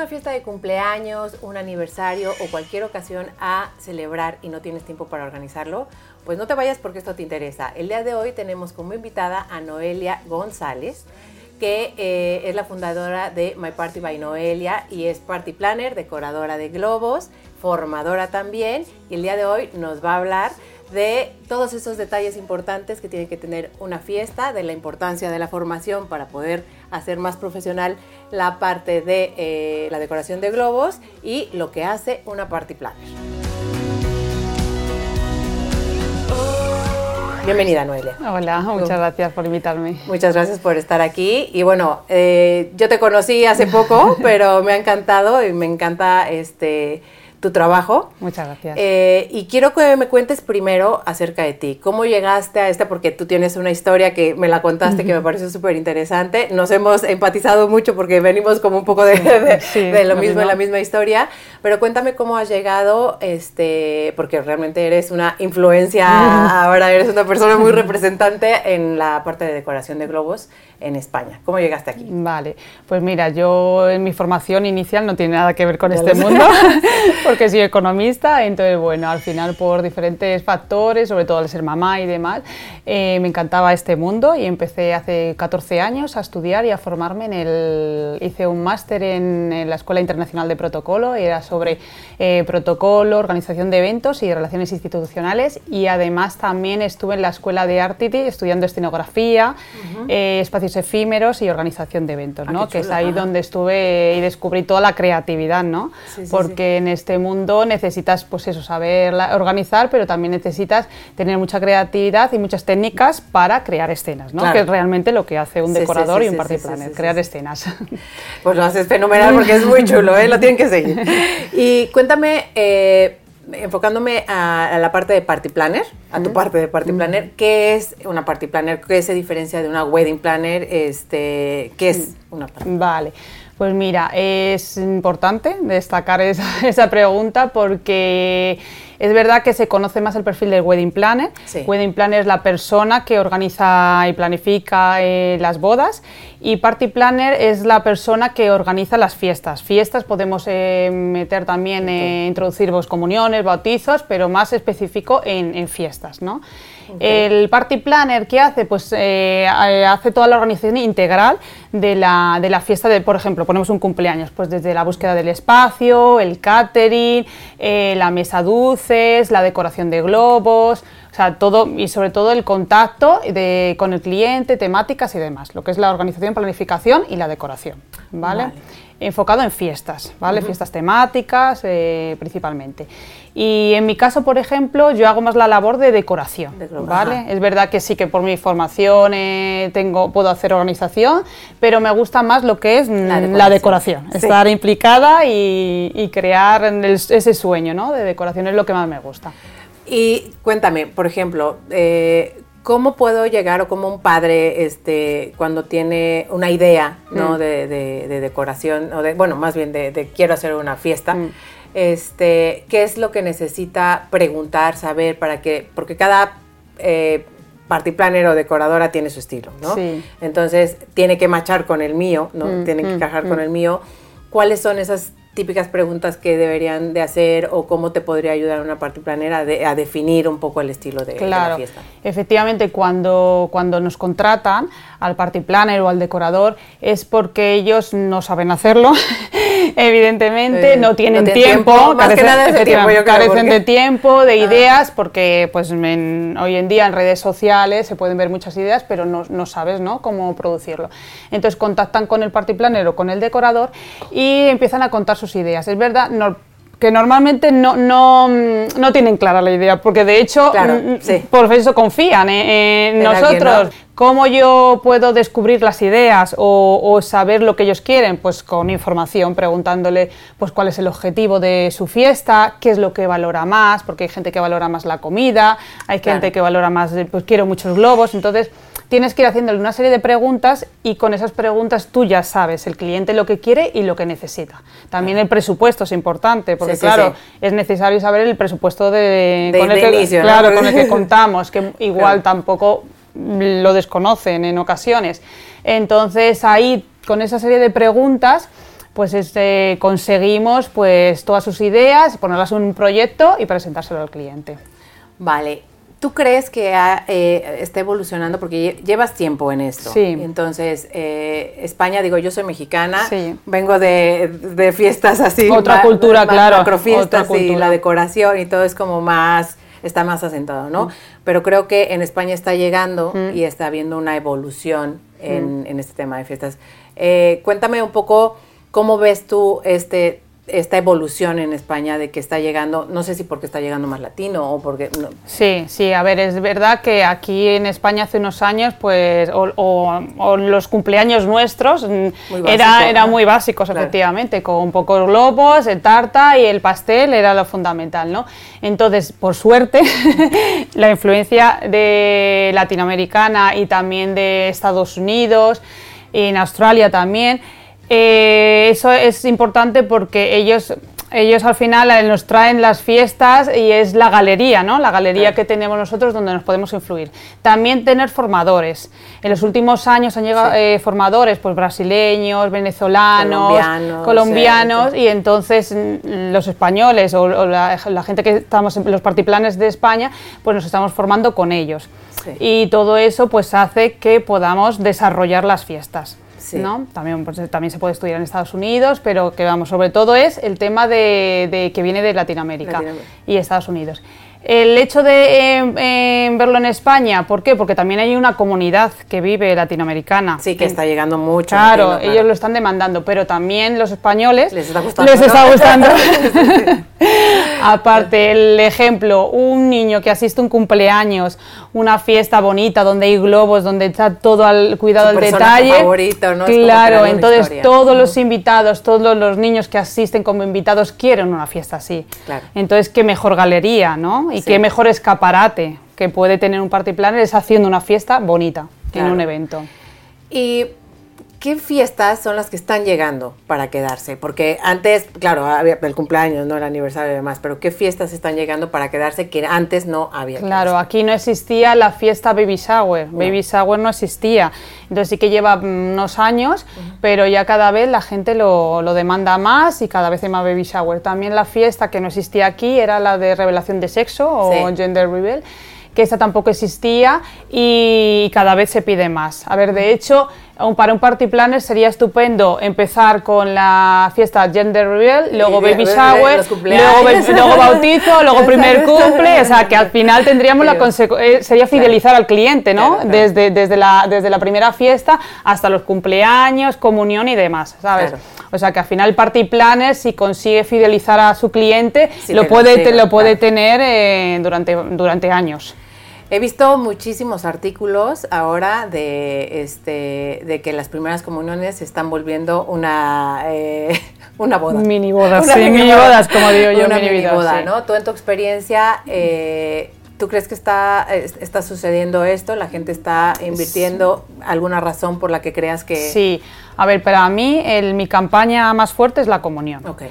una fiesta de cumpleaños, un aniversario o cualquier ocasión a celebrar y no tienes tiempo para organizarlo, pues no te vayas porque esto te interesa. El día de hoy tenemos como invitada a Noelia González, que eh, es la fundadora de My Party by Noelia y es party planner, decoradora de globos, formadora también. Y el día de hoy nos va a hablar de todos esos detalles importantes que tiene que tener una fiesta, de la importancia de la formación para poder hacer más profesional la parte de eh, la decoración de globos y lo que hace una party planner. Bienvenida, Noelia. Hola, muchas gracias por invitarme. Muchas gracias por estar aquí. Y bueno, eh, yo te conocí hace poco, pero me ha encantado y me encanta este tu trabajo. Muchas gracias. Eh, y quiero que me cuentes primero acerca de ti. ¿Cómo llegaste a esta? Porque tú tienes una historia que me la contaste que me pareció súper interesante. Nos hemos empatizado mucho porque venimos como un poco de, lo mismo, en la misma historia. Pero cuéntame cómo has llegado, este, porque realmente eres una influencia, ahora eres una persona muy representante en la parte de decoración de globos en España. ¿Cómo llegaste aquí? Vale, pues mira, yo en mi formación inicial no tiene nada que ver con este mundo, porque soy economista, entonces bueno, al final por diferentes factores, sobre todo al ser mamá y demás, eh, me encantaba este mundo y empecé hace 14 años a estudiar y a formarme en el... hice un máster en, la Escuela Internacional de Protocolo, era sobre eh, protocolo, organización de eventos y relaciones institucionales y además también estuve en la Escuela de Artity estudiando escenografía, eh, espacios efímeros y organización de eventos, ah, ¿no? que es ahí donde estuve y descubrí toda la creatividad, ¿no? Porque en este mundo necesitas, pues eso, saber organizar, pero también necesitas tener mucha creatividad y muchas técnicas para crear escenas, ¿no? Que es realmente lo que hace un decorador y un party planner, crear escenas. Pues lo haces fenomenal porque es muy chulo, ¿eh? Lo tienen que seguir. Y cuéntame, eh, enfocándome a, la parte de party planner, a tu parte de party planner, ¿qué es una party planner? ¿Qué se diferencia de una wedding planner? Este, ¿Qué es una party Vale. Pues mira, es importante destacar esa, pregunta porque es verdad que se conoce más el perfil del wedding planner. Wedding planner es la persona que organiza y planifica eh, las bodas y party planner es la persona que organiza las fiestas. Fiestas podemos eh, meter también, eh, introducir comuniones, bautizos, pero más específico en, en fiestas, ¿no? El party planner, ¿qué hace? Pues eh, hace toda la organización integral de la, de la, fiesta, de, por ejemplo, ponemos un cumpleaños, pues desde la búsqueda del espacio, el catering, eh, la mesa la decoración de globos, o sea, todo y sobre todo el contacto de, con el cliente, temáticas y demás, lo que es la organización, planificación y la decoración, ¿vale? Enfocado en fiestas, ¿vale? Fiestas temáticas eh, principalmente. Y en mi caso, por ejemplo, yo hago más la labor de decoración, ¿vale? Es verdad que sí que por mi formación eh, tengo, puedo hacer organización, pero me gusta más lo que es la decoración, estar implicada y, crear ese sueño, ¿no? De decoración es lo que más me gusta. Y cuéntame, por ejemplo, eh, ¿Cómo puedo llegar o como un padre, este, cuando tiene una idea, ¿no? Mm. De, decoración, o de, bueno, más bien de, quiero hacer una fiesta, mm. este, ¿qué es lo que necesita preguntar, saber para que, porque cada eh, party planner o decoradora tiene su estilo, ¿no? Entonces, tiene que machar con el mío, ¿no? Mm, tiene que encajar con el mío. ¿Cuáles son esas típicas preguntas que deberían de hacer o cómo te podría ayudar una party planner a, definir un poco el estilo de, la fiesta. Efectivamente, cuando, cuando nos contratan al party planner o al decorador es porque ellos no saben hacerlo, evidentemente, no tienen tiempo, más que nada de tiempo, carecen de tiempo, de ah. ideas, porque pues hoy en día en redes sociales se pueden ver muchas ideas, pero no, no sabes ¿no? cómo producirlo. Entonces contactan con el party planner o con el decorador y empiezan a contar sus ideas. Es verdad, no, que normalmente no, no, no, tienen clara la idea, porque de hecho, mm, por eso confían en, nosotros. ¿Cómo yo puedo descubrir las ideas o, saber lo que ellos quieren? Pues con información, preguntándole pues cuál es el objetivo de su fiesta, qué es lo que valora más, porque hay gente que valora más la comida, hay gente que valora más, pues quiero muchos globos, entonces tienes que ir haciéndole una serie de preguntas y con esas preguntas tú ya sabes el cliente lo que quiere y lo que necesita. También el presupuesto es importante, porque claro, es necesario saber el presupuesto de, con, el que, claro, con el que contamos, que igual tampoco lo desconocen en ocasiones. Entonces ahí, con esa serie de preguntas, pues este, conseguimos pues todas sus ideas, ponerlas en un proyecto y presentárselo al cliente. Vale, ¿Tú crees que eh, está evolucionando? Porque llevas tiempo en esto. Sí. Entonces, eh, España, digo, yo soy mexicana, vengo de, fiestas así. Otra cultura, claro. Macrofiestas y la decoración y todo es como más, está más asentado, ¿no? Mm. Pero creo que en España está llegando mm. y está habiendo una evolución en, mm. este tema de fiestas. Eh, cuéntame un poco cómo ves tú este esta evolución en España de que está llegando, no sé si porque está llegando más latino o porque... Sí, sí, a ver, es verdad que aquí en España hace unos años, pues, o, los cumpleaños nuestros mm, era, era muy básicos, efectivamente, con pocos globos, el tarta y el pastel era lo fundamental, ¿no? Entonces, por suerte, la influencia de latinoamericana y también de Estados Unidos, y en Australia también, eh, eso es importante porque ellos ellos al final eh, nos traen las fiestas y es la galería, ¿no? La galería que tenemos nosotros donde nos podemos influir. También tener formadores. En los últimos años han llegado eh, formadores, pues brasileños, venezolanos, colombianos, y entonces mm, los españoles o, la, gente que estamos en los partiplanes de España, pues nos estamos formando con ellos. Y todo eso pues hace que podamos desarrollar las fiestas. ¿No? También, pues, también se puede estudiar en Estados Unidos, pero que vamos, sobre todo es el tema de, que viene de Latinoamérica, y Estados Unidos. El hecho de em, em, verlo en España, ¿por qué? Porque también hay una comunidad que vive latinoamericana. Sí, que está llegando mucho. Claro, ellos lo están demandando, pero también los españoles les está gustando. Les está gustando. Aparte, el ejemplo, un niño que asiste a un cumpleaños, una fiesta bonita donde hay globos, donde está todo al cuidado del detalle. Favorito, ¿no? Claro, entonces todos los invitados, todos los niños que asisten como invitados quieren una fiesta así. Claro. Entonces, qué mejor galería, ¿no? Y qué mejor escaparate que puede tener un party planner es haciendo una fiesta bonita en un evento. Y ¿Qué fiestas son las que están llegando para quedarse? Porque antes, claro, había el cumpleaños, no el aniversario y demás, pero ¿qué fiestas están llegando para quedarse que antes no había? Claro, aquí no existía la fiesta Baby Shower, Baby Shower no existía. Entonces sí que lleva unos años, pero ya cada vez la gente lo, lo, demanda más y cada vez hay más Baby Shower. También la fiesta que no existía aquí era la de revelación de sexo o Gender Reveal que esta tampoco existía y cada vez se pide más. A ver, de hecho, para un party planner sería estupendo empezar con la fiesta gender reveal, luego baby shower, luego, bautizo, luego primer cumple, o sea que al final tendríamos la eh, sería fidelizar al cliente, ¿no? Desde, desde, la, desde la primera fiesta hasta los cumpleaños, comunión y demás, ¿sabes? O sea que al final el party planner si consigue fidelizar a su cliente lo puede, lo puede tener eh, durante, durante años. He visto muchísimos artículos ahora de este de que las primeras comuniones se están volviendo una eh, una boda. Mini bodas, sí, mini, bodas, como digo yo, una mini, boda, ¿no? Tú en tu experiencia eh, ¿Tú crees que está, está sucediendo esto? ¿La gente está invirtiendo? ¿Alguna razón por la que creas que...? Sí, a ver, para mí el, mi campaña más fuerte es la comunión. Okay.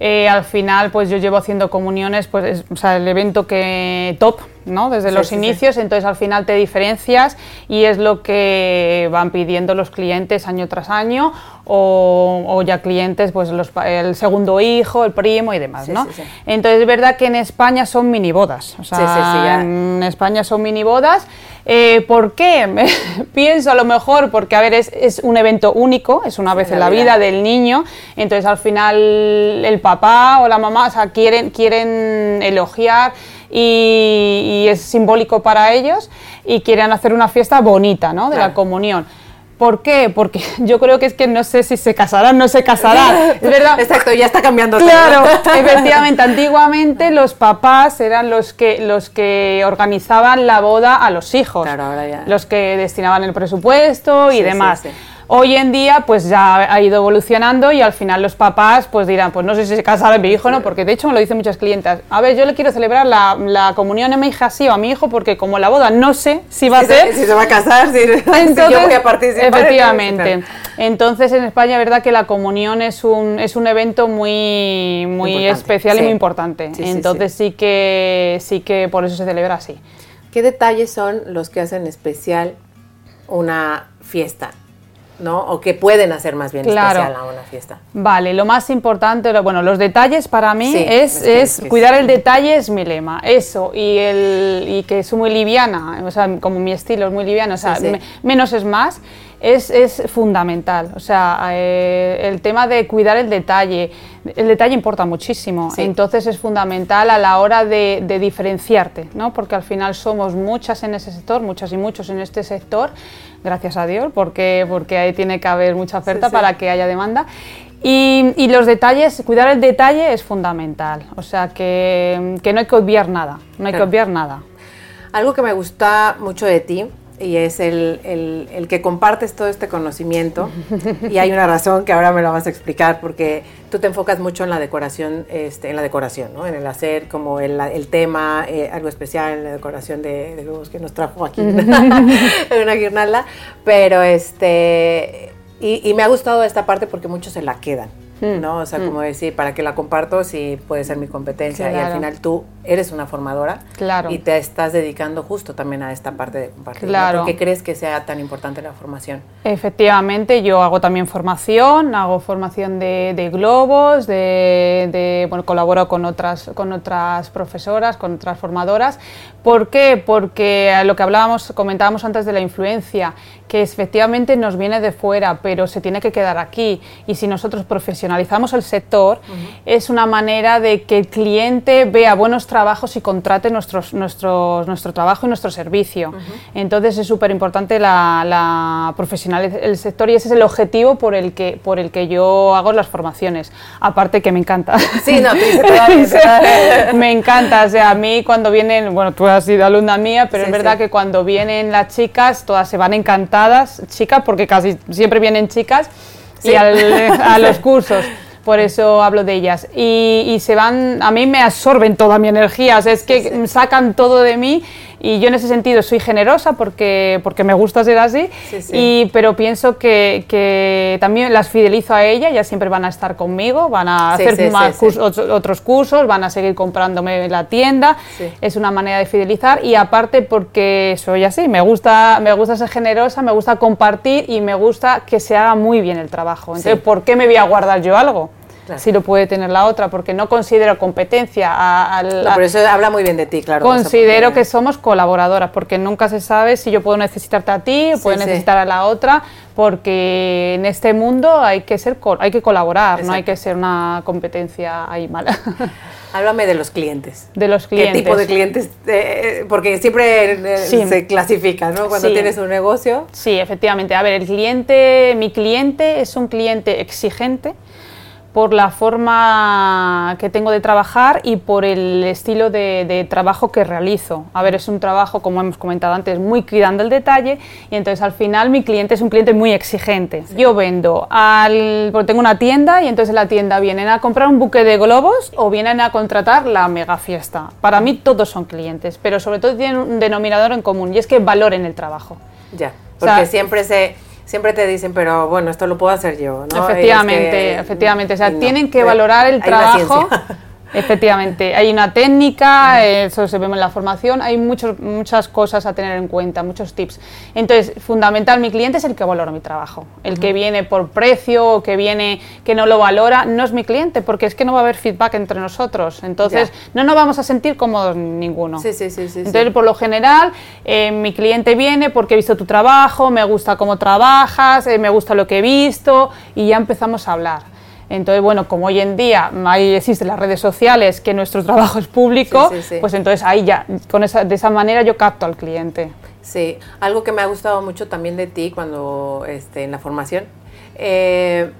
Eh, al final, pues yo llevo haciendo comuniones, pues, o sea, el evento que top, ¿no? Desde los inicios, entonces al final te diferencias y es lo que van pidiendo los clientes año tras año o, ya clientes, pues los, el segundo hijo, el primo y demás, ¿no? Entonces es verdad que en España son mini bodas, o sea, en España son mini bodas. Eh, ¿Por qué? Pienso a lo mejor porque, a ver, es, es un evento único, es una vez en la vida. del niño, entonces al final el papá o la mamá o sea, quieren, quieren elogiar y, es simbólico para ellos y quieren hacer una fiesta bonita, ¿no? De la comunión. ¿Por qué? Porque yo creo que es que no sé si se casarán, no se casarán. Es verdad. Exacto, ya está cambiando Claro, efectivamente. Antiguamente los papás eran los que, los que organizaban la boda a los hijos. Claro, ahora ya. Los que destinaban el presupuesto y demás. Sí, sí. Hoy en día, pues ya ha ido evolucionando y al final los papás pues dirán, pues no sé si se casará mi hijo, ¿no? Porque de hecho me lo dicen muchas clientas. A ver, yo le quiero celebrar la, la comunión a mi hija sí o a mi hijo porque como la boda no sé si va a ser... Si se va a casar, si, Entonces, yo voy a participar. Efectivamente. Entonces en España, verdad que la comunión es un, es un evento muy, muy especial y muy importante. Entonces sí, que, sí que por eso se celebra así. ¿Qué detalles son los que hacen especial una fiesta? ¿No? O que pueden hacer más bien especial a una fiesta. Vale, lo más importante, bueno, los detalles para mí es, es, cuidar el detalle es mi lema, eso, y, el, y que soy muy liviana, o sea, como mi estilo es muy liviano, o sea, menos es más es, es fundamental. O sea, eh, el tema de cuidar el detalle, el detalle importa muchísimo, entonces es fundamental a la hora de, diferenciarte, ¿no? porque al final somos muchas en ese sector, muchas y muchos en este sector, gracias a Dios, porque, porque ahí tiene que haber mucha oferta para que haya demanda. Y, y, los detalles, cuidar el detalle es fundamental, o sea que, que no hay que obviar nada, no hay que obviar nada. Algo que me gusta mucho de ti y es el, el, que compartes todo este conocimiento y hay una razón que ahora me lo vas a explicar porque tú te enfocas mucho en la decoración, este, en la decoración, ¿no? en el hacer como el, el tema, eh, algo especial en la decoración de, de globos que nos trajo aquí en una guirnalda, pero este, y, y me ha gustado esta parte porque muchos se la quedan. Mm, ¿no? O sea, mm. como decir, para que la comparto, sí puede ser mi competencia y al final tú eres una formadora claro. y te estás dedicando justo también a esta parte de compartir. Claro. ¿Por qué crees que sea tan importante la formación? Efectivamente, yo hago también formación, hago formación de, globos, de, bueno, colaboro con otras, con otras profesoras, con otras formadoras. ¿Por qué? Porque lo que hablábamos, comentábamos antes de la influencia, que efectivamente nos viene de fuera, pero se tiene que quedar aquí. Y si nosotros profesionalizamos el sector, es una manera de que el cliente vea buenos trabajos y contrate nuestros, nuestros, nuestro trabajo y nuestro servicio. Entonces es súper importante la, la profesionalización del sector y ese es el objetivo por el que, por el que yo hago las formaciones. Aparte que me encanta. Sí, no, me encanta. O sea, a mí cuando vienen, bueno, tú has sido alumna mía, pero es verdad que cuando vienen las chicas, todas se van encantar chicas, porque casi siempre vienen chicas, y a los cursos. Por eso hablo de ellas. Y, se van, a mí me absorben toda mi energía, es que sacan todo de mí y yo en ese sentido soy generosa porque, porque me gusta ser así, y, pero pienso que, que, también las fidelizo a ella, ellas siempre van a estar conmigo, van a hacer más otros cursos, van a seguir comprándome en la tienda, es una manera de fidelizar y aparte porque soy así, me gusta, me gusta ser generosa, me gusta compartir y me gusta que se haga muy bien el trabajo. Entonces, ¿por qué me voy a guardar yo algo? Si lo puede tener la otra, porque no considero competencia. A, por eso habla muy bien de ti, claro. Considero que somos colaboradoras, porque nunca se sabe si yo puedo necesitarte a ti o puedo necesitar a la otra, porque en este mundo hay que ser hay que colaborar, no hay que ser una competencia ahí mala. Háblame de los clientes. De los clientes. ¿Qué tipo de clientes? Eh, porque siempre eh, se clasifica, ¿no? Cuando tienes un negocio. Sí, efectivamente. A ver, el cliente, mi cliente es un cliente exigente, por la forma que tengo de trabajar y por el estilo de, trabajo que realizo. A ver, es un trabajo, como hemos comentado antes, muy cuidando el detalle y entonces al final mi cliente es un cliente muy exigente. Yo vendo, al, porque tengo una tienda y entonces en la tienda vienen a comprar un buque de globos o vienen a contratar la mega fiesta. Para mí todos son clientes, pero sobre todo tienen un denominador en común y es que valoren el trabajo. Ya, porque siempre se siempre te dicen, pero bueno, esto lo puedo hacer yo, ¿no? Efectivamente, efectivamente. O sea, tienen que valorar el trabajo. Efectivamente, hay una técnica, eso se ve en la formación, hay muchos, muchas cosas a tener en cuenta, muchos tips. Entonces, fundamental, mi cliente es el que valora mi trabajo. El que viene por precio o que viene que no lo valora, no es mi cliente, porque es que no va a haber feedback entre nosotros. Entonces, no nos vamos a sentir cómodos ninguno. Sí, sí, sí. Entonces, por lo general, eh, mi cliente viene porque he visto tu trabajo, me gusta cómo trabajas, eh, me gusta lo que he visto y ya empezamos a hablar. Entonces, bueno, como hoy en día ahí existen las redes sociales, que nuestro trabajo es público, pues entonces ahí ya, con esa, de esa manera yo capto al cliente. Sí, algo que me ha gustado mucho también de ti cuando este, en la formación, eh,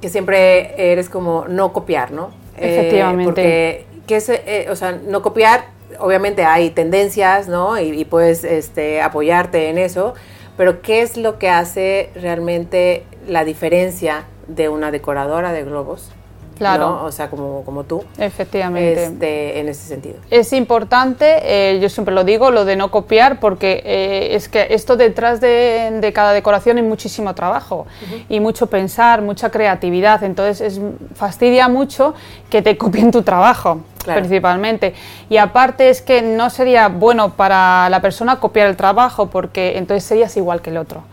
que siempre eres como no copiar, ¿no? Eh, Efectivamente. porque, ¿qué es, eh, o sea, no copiar, obviamente hay tendencias, ¿no? Y, y puedes este, apoyarte en eso, pero ¿qué es lo que hace realmente la diferencia de una decoradora de globos. Claro. O sea, como, como tú. Efectivamente. Este, en ese sentido. Es importante, eh, yo siempre lo digo, lo de no copiar, porque eh, es que esto detrás de, cada decoración hay muchísimo trabajo y mucho pensar, mucha creatividad. Entonces, es, fastidia mucho que te copien tu trabajo. principalmente. Y aparte es que no sería bueno para la persona copiar el trabajo porque entonces serías igual que el otro.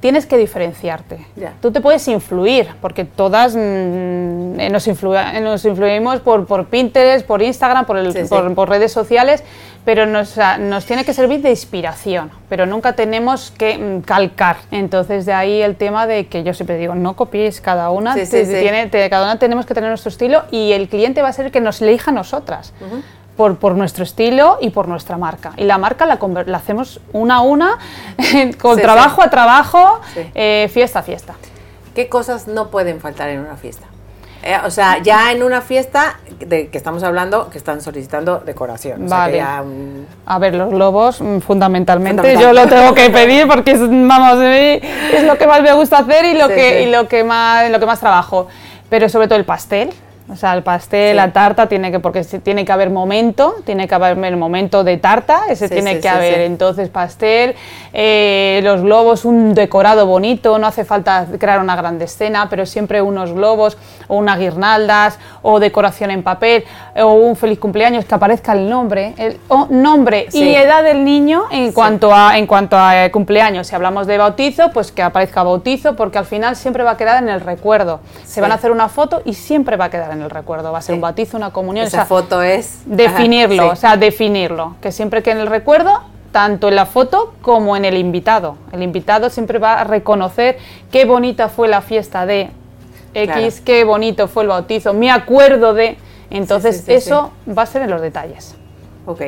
Tienes que diferenciarte. Tú te puedes influir, porque todas mm, eh, nos, nos, influimos por, por, Pinterest, por Instagram, por, el, por, redes sociales, pero nos, nos, tiene que servir de inspiración, pero nunca tenemos que mm, calcar. Entonces de ahí el tema de que yo siempre digo, no copiéis cada una, tiene, cada una tenemos que tener nuestro estilo y el cliente va a ser el que nos elija a nosotras por, nuestro estilo y por nuestra marca. Y la marca la, la hacemos una a una, con trabajo a trabajo, eh, fiesta a fiesta. ¿Qué cosas no pueden faltar en una fiesta? Eh, o sea, ya en una fiesta de que estamos hablando, que están solicitando decoración. vale. A ver, los globos, mm, fundamentalmente, yo lo tengo que pedir porque es, vamos, es lo que más me gusta hacer y lo, que, y lo, que, más, lo que más trabajo. Pero sobre todo el pastel. O sea, el pastel, la tarta, tiene que, porque tiene que haber momento, tiene que haber el momento de tarta, ese tiene que haber. Entonces, pastel, eh, los globos, un decorado bonito, no hace falta crear una gran escena, pero siempre unos globos, o unas guirnaldas, o decoración en papel, o un feliz cumpleaños, que aparezca el nombre, el nombre y edad del niño en cuanto a, en cuanto a eh, cumpleaños. Si hablamos de bautizo, pues que aparezca bautizo, porque al final siempre va a quedar en el recuerdo. Se van a hacer una foto y siempre va a quedar en el recuerdo. Va a ser un bautizo, una comunión. Esa foto es... Definirlo, o sea, definirlo. Que siempre que en el recuerdo, tanto en la foto como en el invitado. El invitado siempre va a reconocer qué bonita fue la fiesta de X, qué bonito fue el bautizo, me acuerdo de... Entonces eso va a ser en los detalles. Ok,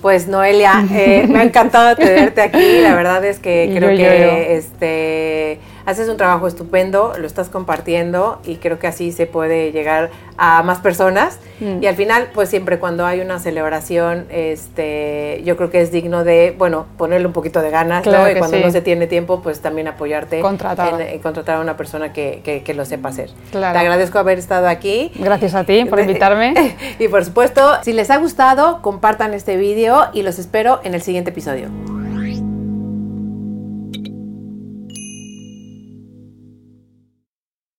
pues Noelia, eh, me ha encantado tenerte aquí, la verdad es que creo que este haces un trabajo estupendo, lo estás compartiendo y creo que así se puede llegar a más personas. Mm. Y al final, pues siempre cuando hay una celebración, este, yo creo que es digno de, bueno, ponerle un poquito de ganas, ¿no? Y cuando no se tiene tiempo, pues también apoyarte contratar. En, contratar a una persona que, que, lo sepa hacer. Te agradezco haber estado aquí. Gracias a ti por invitarme. y por supuesto, si les ha gustado, compartan este vídeo y los espero en el siguiente episodio.